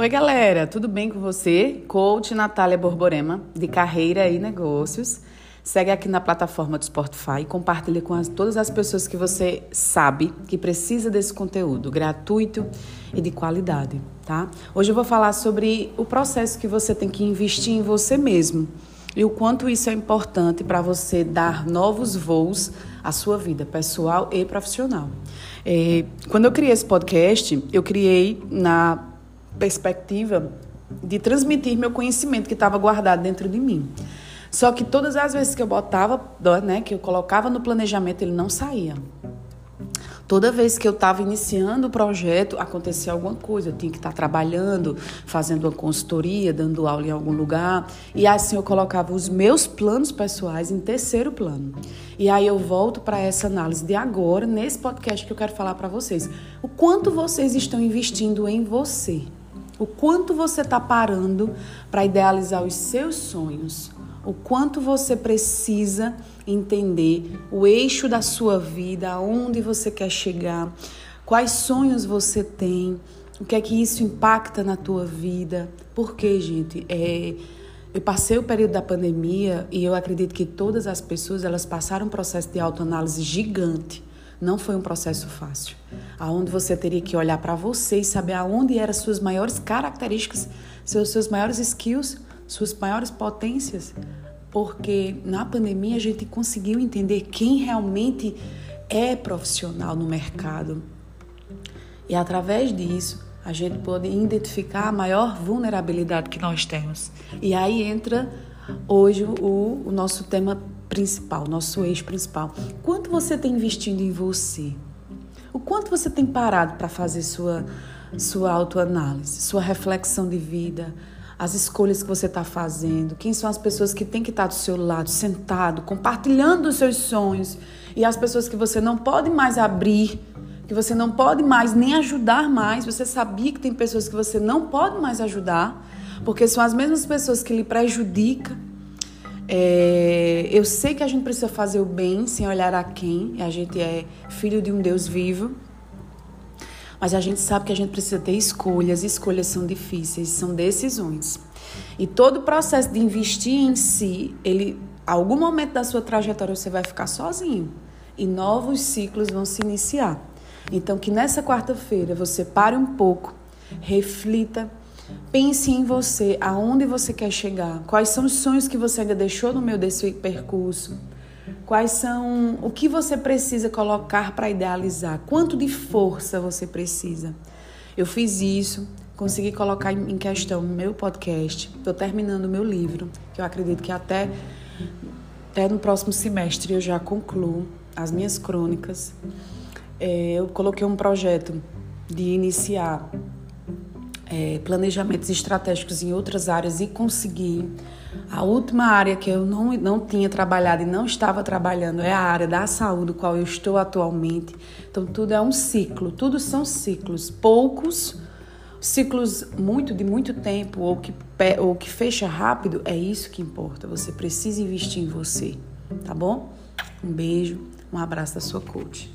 Oi, galera, tudo bem com você? Coach Natália Borborema, de Carreira e Negócios. Segue aqui na plataforma do Spotify e compartilha com as, todas as pessoas que você sabe que precisa desse conteúdo gratuito e de qualidade, tá? Hoje eu vou falar sobre o processo que você tem que investir em você mesmo e o quanto isso é importante para você dar novos voos à sua vida pessoal e profissional. É, quando eu criei esse podcast, eu criei na perspectiva de transmitir meu conhecimento que estava guardado dentro de mim. Só que todas as vezes que eu botava, né, que eu colocava no planejamento, ele não saía. Toda vez que eu estava iniciando o projeto, acontecia alguma coisa. Eu tinha que estar tá trabalhando, fazendo uma consultoria, dando aula em algum lugar. E assim eu colocava os meus planos pessoais em terceiro plano. E aí eu volto para essa análise de agora, nesse podcast que eu quero falar para vocês. O quanto vocês estão investindo em você. O quanto você está parando para idealizar os seus sonhos. O quanto você precisa entender o eixo da sua vida, aonde você quer chegar, quais sonhos você tem, o que é que isso impacta na tua vida. Porque, gente, é, eu passei o período da pandemia e eu acredito que todas as pessoas elas passaram um processo de autoanálise gigante. Não foi um processo fácil, aonde você teria que olhar para você e saber aonde eram suas maiores características, seus seus maiores skills, suas maiores potências, porque na pandemia a gente conseguiu entender quem realmente é profissional no mercado. E através disso, a gente pode identificar a maior vulnerabilidade que nós temos. E aí entra hoje o, o nosso tema principal, nosso eixo principal. Quanto você tem investindo em você? O quanto você tem parado para fazer sua, sua autoanálise, sua reflexão de vida, as escolhas que você está fazendo, quem são as pessoas que têm que estar tá do seu lado, sentado, compartilhando os seus sonhos, e as pessoas que você não pode mais abrir, que você não pode mais nem ajudar mais. Você sabia que tem pessoas que você não pode mais ajudar, porque são as mesmas pessoas que lhe prejudicam é, eu sei que a gente precisa fazer o bem sem olhar a quem. A gente é filho de um Deus vivo. Mas a gente sabe que a gente precisa ter escolhas. Escolhas são difíceis, são decisões. E todo o processo de investir em si, ele, algum momento da sua trajetória você vai ficar sozinho e novos ciclos vão se iniciar. Então que nessa quarta-feira você pare um pouco, reflita Pense em você, aonde você quer chegar, quais são os sonhos que você ainda deixou no meio desse percurso, quais são o que você precisa colocar para idealizar, quanto de força você precisa. Eu fiz isso, consegui colocar em questão meu podcast. Estou terminando o meu livro, que eu acredito que até, até no próximo semestre eu já concluo as minhas crônicas. É, eu coloquei um projeto de iniciar é, planejamentos estratégicos em outras áreas e consegui. A última área que eu não, não tinha trabalhado e não estava trabalhando é a área da saúde, qual eu estou atualmente. Então, tudo é um ciclo, tudo são ciclos. Poucos, ciclos muito de muito tempo ou que, ou que fecha rápido, é isso que importa. Você precisa investir em você, tá bom? Um beijo, um abraço da sua coach.